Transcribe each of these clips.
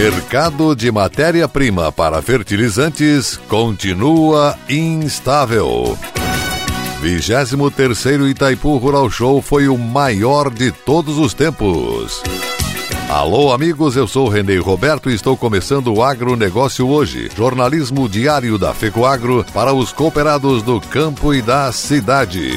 Mercado de matéria-prima para fertilizantes continua instável. 23 Itaipu Rural Show foi o maior de todos os tempos. Alô, amigos, eu sou Renê Roberto e estou começando o Agronegócio hoje, jornalismo diário da FECOAGRO para os cooperados do campo e da cidade.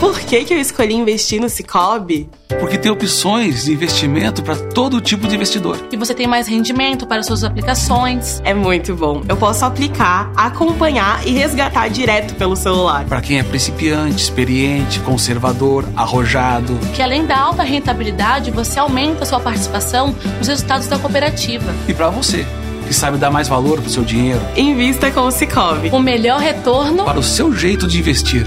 Por que, que eu escolhi investir no Cicobi? Porque tem opções de investimento para todo tipo de investidor. E você tem mais rendimento para suas aplicações. É muito bom. Eu posso aplicar, acompanhar e resgatar direto pelo celular. Para quem é principiante, experiente, conservador, arrojado. Que além da alta rentabilidade, você aumenta sua participação nos resultados da cooperativa. E para você que sabe dar mais valor para o seu dinheiro. Invista com o Cicobi. O melhor retorno para o seu jeito de investir.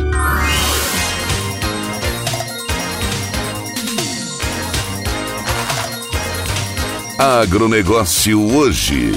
Agronegócio hoje.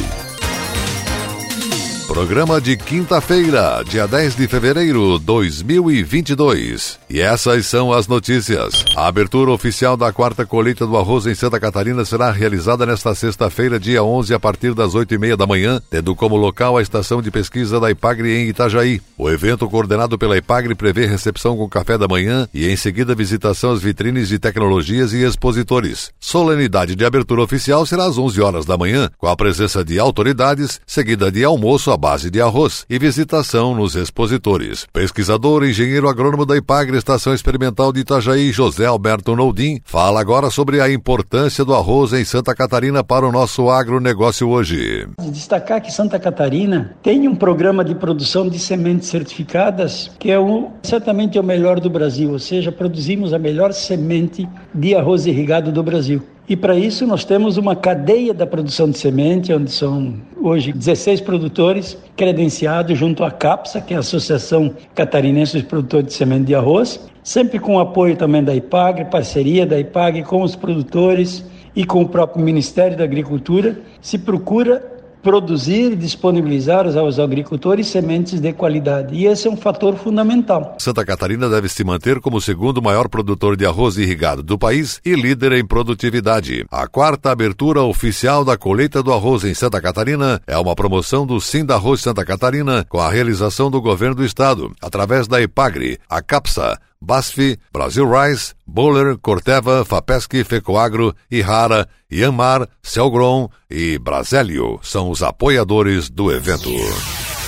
Programa de quinta-feira, dia 10 de fevereiro de 2022. E essas são as notícias. A abertura oficial da quarta colheita do arroz em Santa Catarina será realizada nesta sexta-feira, dia 11, a partir das 8 e meia da manhã, tendo como local a estação de pesquisa da Ipagre em Itajaí. O evento, coordenado pela Ipagre, prevê recepção com café da manhã e, em seguida, visitação às vitrines de tecnologias e expositores. Solenidade de abertura oficial será às 11 horas da manhã, com a presença de autoridades, seguida de almoço base de arroz e visitação nos expositores. Pesquisador, engenheiro agrônomo da Ipagre, Estação Experimental de Itajaí, José Alberto Noldim, fala agora sobre a importância do arroz em Santa Catarina para o nosso agronegócio hoje. Destacar que Santa Catarina tem um programa de produção de sementes certificadas que é o, certamente é o melhor do Brasil, ou seja, produzimos a melhor semente de arroz irrigado do Brasil. E para isso nós temos uma cadeia da produção de semente, onde são hoje 16 produtores credenciados junto à CAPSA, que é a Associação Catarinense dos Produtores de Semente de Arroz, sempre com o apoio também da IPAG, parceria da IPAG com os produtores e com o próprio Ministério da Agricultura, se procura produzir e disponibilizar aos agricultores sementes de qualidade. E esse é um fator fundamental. Santa Catarina deve se manter como o segundo maior produtor de arroz irrigado do país e líder em produtividade. A quarta abertura oficial da colheita do arroz em Santa Catarina é uma promoção do Sim da Arroz Santa Catarina com a realização do governo do estado, através da IPAGRE, a CAPSA, BASF, Brasil Rice, Boller, Corteva, Fapesc, Fecoagro, Ihara, Yanmar, Celgron e Brasélio são os apoiadores do evento.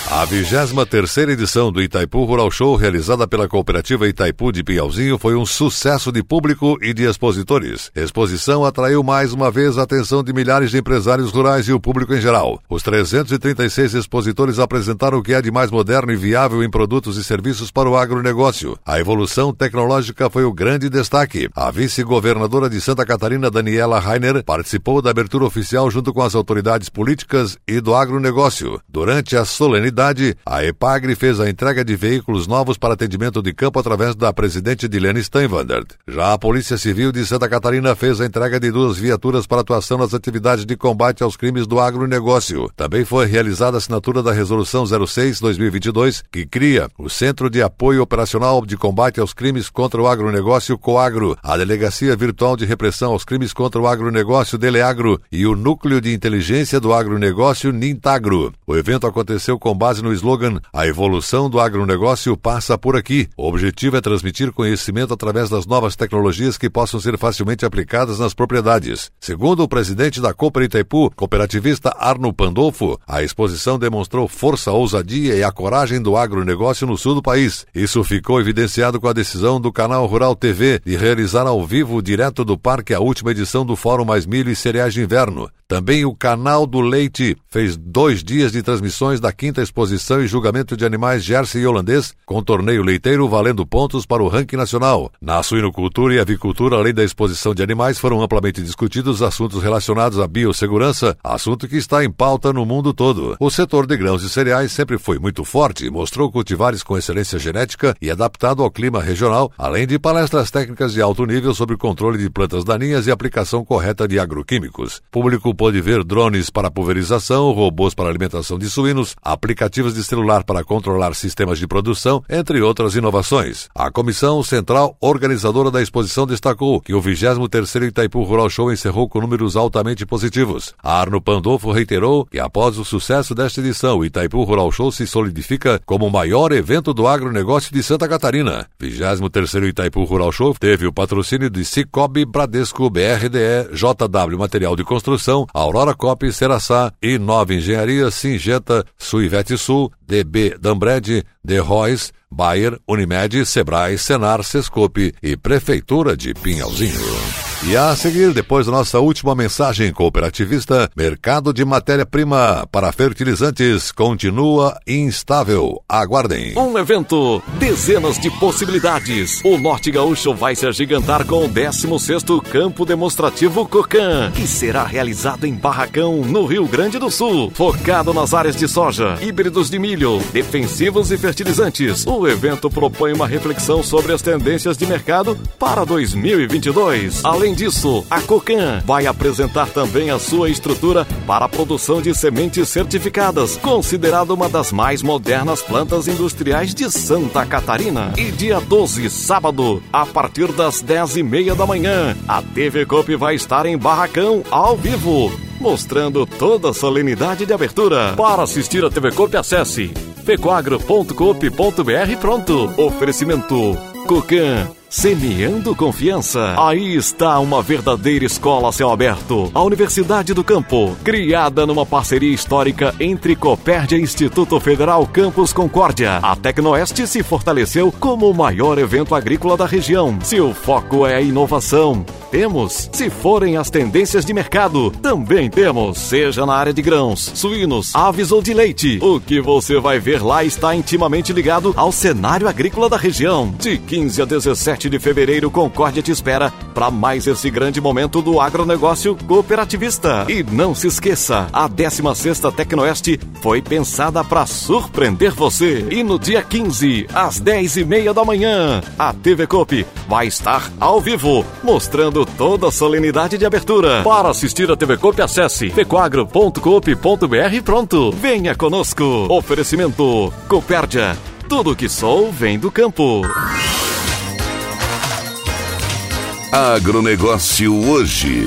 A 23 edição do Itaipu Rural Show, realizada pela cooperativa Itaipu de Piauzinho, foi um sucesso de público e de expositores. Exposição atraiu mais uma vez a atenção de milhares de empresários rurais e o público em geral. Os 336 expositores apresentaram o que é de mais moderno e viável em produtos e serviços para o agronegócio. A evolução tecnológica foi o grande destaque. A vice-governadora de Santa Catarina, Daniela Rainer, participou da abertura oficial junto com as autoridades políticas e do agronegócio. Durante a solenidade, a EPAGRE fez a entrega de veículos novos para atendimento de campo através da presidente Dilene Steinwandert. Já a Polícia Civil de Santa Catarina fez a entrega de duas viaturas para atuação nas atividades de combate aos crimes do agronegócio. Também foi realizada a assinatura da Resolução 06-2022, que cria o Centro de Apoio Operacional de Combate aos Crimes contra o Agronegócio Coagro, a Delegacia Virtual de Repressão aos Crimes contra o Agronegócio Deleagro e o Núcleo de Inteligência do Agronegócio Nintagro. O evento aconteceu com base base no slogan A evolução do agronegócio passa por aqui. O objetivo é transmitir conhecimento através das novas tecnologias que possam ser facilmente aplicadas nas propriedades. Segundo o presidente da Cooper Itaipu, cooperativista Arno Pandolfo, a exposição demonstrou força, ousadia e a coragem do agronegócio no sul do país. Isso ficou evidenciado com a decisão do canal Rural TV de realizar ao vivo, direto do parque, a última edição do Fórum Mais Milho e Cereais de Inverno. Também o Canal do Leite fez dois dias de transmissões da quinta exposição e julgamento de animais Jersey e holandês, com torneio leiteiro valendo pontos para o ranking nacional. Na suinocultura e avicultura, além da exposição de animais, foram amplamente discutidos assuntos relacionados à biossegurança, assunto que está em pauta no mundo todo. O setor de grãos e cereais sempre foi muito forte mostrou cultivares com excelência genética e adaptado ao clima regional, além de palestras técnicas de alto nível sobre controle de plantas daninhas e aplicação correta de agroquímicos. Público pode ver drones para pulverização, robôs para alimentação de suínos, aplicativos de celular para controlar sistemas de produção, entre outras inovações. A Comissão Central Organizadora da exposição destacou que o 23º Itaipu Rural Show encerrou com números altamente positivos. Arno Pandolfo reiterou que após o sucesso desta edição, o Itaipu Rural Show se solidifica como o maior evento do agronegócio de Santa Catarina. 23º Itaipu Rural Show teve o patrocínio de Cicobi, Bradesco, BRDE, JW Material de Construção, Aurora Cop, Seraçá e Nova Engenharia, Singenta, Suivete Sul, DB Dambred, The Royce, Bayer, Unimed, Sebrae, Senar, Sescope e Prefeitura de Pinhalzinho. E a seguir, depois da nossa última mensagem cooperativista, mercado de matéria-prima para fertilizantes continua instável. Aguardem. Um evento, dezenas de possibilidades. O Norte Gaúcho vai se agigantar com o 16º Campo Demonstrativo Cocan, que será realizado em Barracão, no Rio Grande do Sul. Focado nas áreas de soja, híbridos de milho, defensivos e fertilizantes. O evento propõe uma reflexão sobre as tendências de mercado para 2022. Além disso, a Cocan vai apresentar também a sua estrutura para a produção de sementes certificadas, considerada uma das mais modernas plantas industriais de Santa Catarina. E dia 12, sábado, a partir das 10 e meia da manhã, a TV Cop vai estar em Barracão, ao vivo, mostrando toda a solenidade de abertura. Para assistir a TV Cop, acesse pecoagro.coop.br pronto. Oferecimento Cocan Semeando confiança. Aí está uma verdadeira escola a céu aberto. A Universidade do Campo, criada numa parceria histórica entre Copérdia e Instituto Federal Campus Concórdia. A Tecnoeste se fortaleceu como o maior evento agrícola da região. Seu foco é a inovação. Temos. Se forem as tendências de mercado, também temos. Seja na área de grãos, suínos, aves ou de leite. O que você vai ver lá está intimamente ligado ao cenário agrícola da região. De 15 a 17 7 de fevereiro, Concórdia te espera para mais esse grande momento do agronegócio cooperativista. E não se esqueça, a 16ª Tecnoeste foi pensada para surpreender você. E no dia 15, às 10 e meia da manhã, a TV Coop vai estar ao vivo, mostrando toda a solenidade de abertura. Para assistir a TV Coop, acesse pecoagro.coop.br pronto. Venha conosco. Oferecimento Copérdia. Tudo que sou vem do campo. Agronegócio hoje.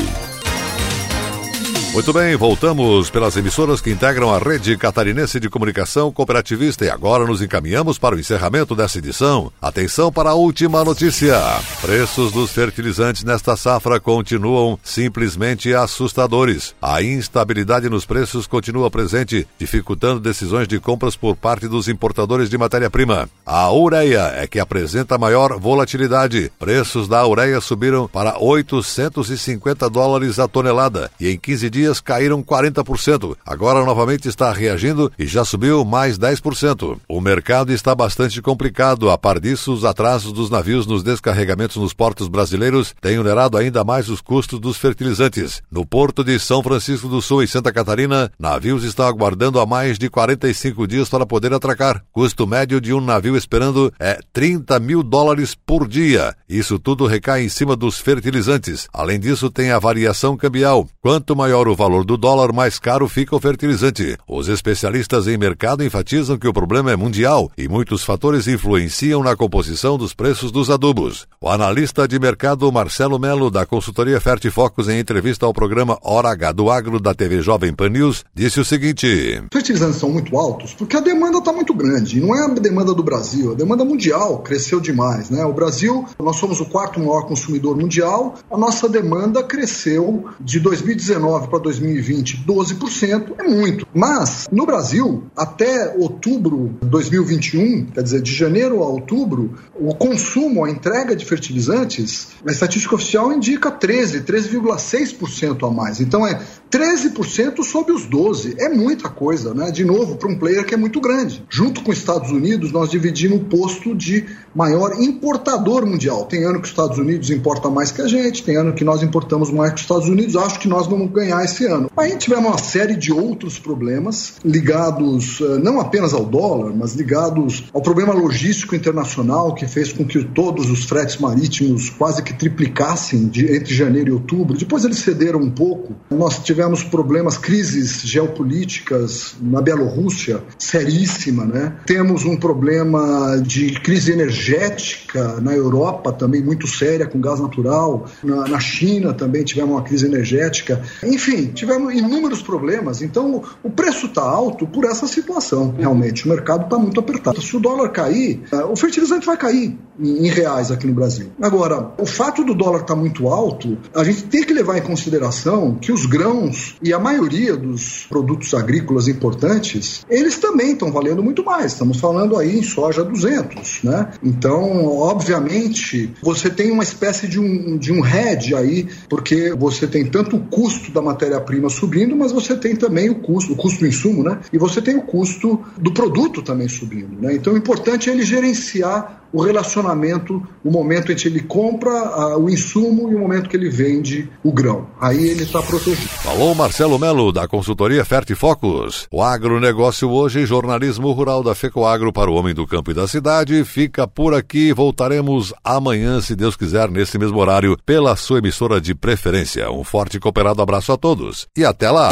Muito bem, voltamos pelas emissoras que integram a rede catarinense de comunicação cooperativista e agora nos encaminhamos para o encerramento dessa edição. Atenção para a última notícia. Preços dos fertilizantes nesta safra continuam simplesmente assustadores. A instabilidade nos preços continua presente, dificultando decisões de compras por parte dos importadores de matéria-prima. A ureia é que apresenta maior volatilidade. Preços da ureia subiram para 850 dólares a tonelada e em 15 dias dias caíram 40%. Agora novamente está reagindo e já subiu mais 10%. O mercado está bastante complicado. A par disso, os atrasos dos navios nos descarregamentos nos portos brasileiros têm onerado ainda mais os custos dos fertilizantes. No porto de São Francisco do Sul, em Santa Catarina, navios estão aguardando há mais de 45 dias para poder atracar. Custo médio de um navio esperando é 30 mil dólares por dia. Isso tudo recai em cima dos fertilizantes. Além disso, tem a variação cambial. Quanto maior o valor do dólar, mais caro fica o fertilizante. Os especialistas em mercado enfatizam que o problema é mundial e muitos fatores influenciam na composição dos preços dos adubos. O analista de mercado Marcelo Melo, da consultoria Fertifocus, em entrevista ao programa Hora H do Agro da TV Jovem Pan News, disse o seguinte: Fertilizantes são muito altos porque a demanda está muito grande. Não é a demanda do Brasil, a demanda mundial cresceu demais. Né? O Brasil, nós somos o quarto maior consumidor mundial, a nossa demanda cresceu de 2019 para 2020 12%, é muito. Mas no Brasil, até outubro de 2021, quer dizer, de janeiro a outubro, o consumo, a entrega de fertilizantes, a estatística oficial indica 13, 13,6% a mais. Então é 13% sobre os 12. É muita coisa, né? De novo, para um player que é muito grande. Junto com os Estados Unidos, nós dividimos o posto de maior importador mundial. Tem ano que os Estados Unidos importa mais que a gente, tem ano que nós importamos mais que os Estados Unidos. Acho que nós vamos ganhar esse ano. Aí tivemos uma série de outros problemas ligados eh, não apenas ao dólar, mas ligados ao problema logístico internacional que fez com que todos os fretes marítimos quase que triplicassem de, entre janeiro e outubro. Depois eles cederam um pouco. Nós tivemos problemas, crises geopolíticas na Bielorrússia, seríssima, né? Temos um problema de crise energética na Europa também muito séria com gás natural. Na, na China também tivemos uma crise energética. Enfim, tivemos inúmeros problemas. Então, o preço está alto por essa situação, realmente. O mercado está muito apertado. Se o dólar cair, eh, o fertilizante vai cair em reais aqui no Brasil. Agora, o fato do dólar estar tá muito alto, a gente tem que levar em consideração que os grãos e a maioria dos produtos agrícolas importantes, eles também estão valendo muito mais. Estamos falando aí em soja 200, né? Então, obviamente, você tem uma espécie de um, de um hedge aí, porque você tem tanto o custo da matéria-prima subindo, mas você tem também o custo, o custo do insumo, né? E você tem o custo do produto também subindo, né? Então, o importante é ele gerenciar o relacionamento, o momento em que ele compra a, o insumo e o momento que ele vende o grão. Aí ele está protegido. Falou Marcelo Melo, da consultoria Fertifocus. O agronegócio hoje, jornalismo rural da FECOAGro para o homem do campo e da cidade, fica por aqui. Voltaremos amanhã, se Deus quiser, nesse mesmo horário, pela sua emissora de preferência. Um forte e cooperado abraço a todos e até lá!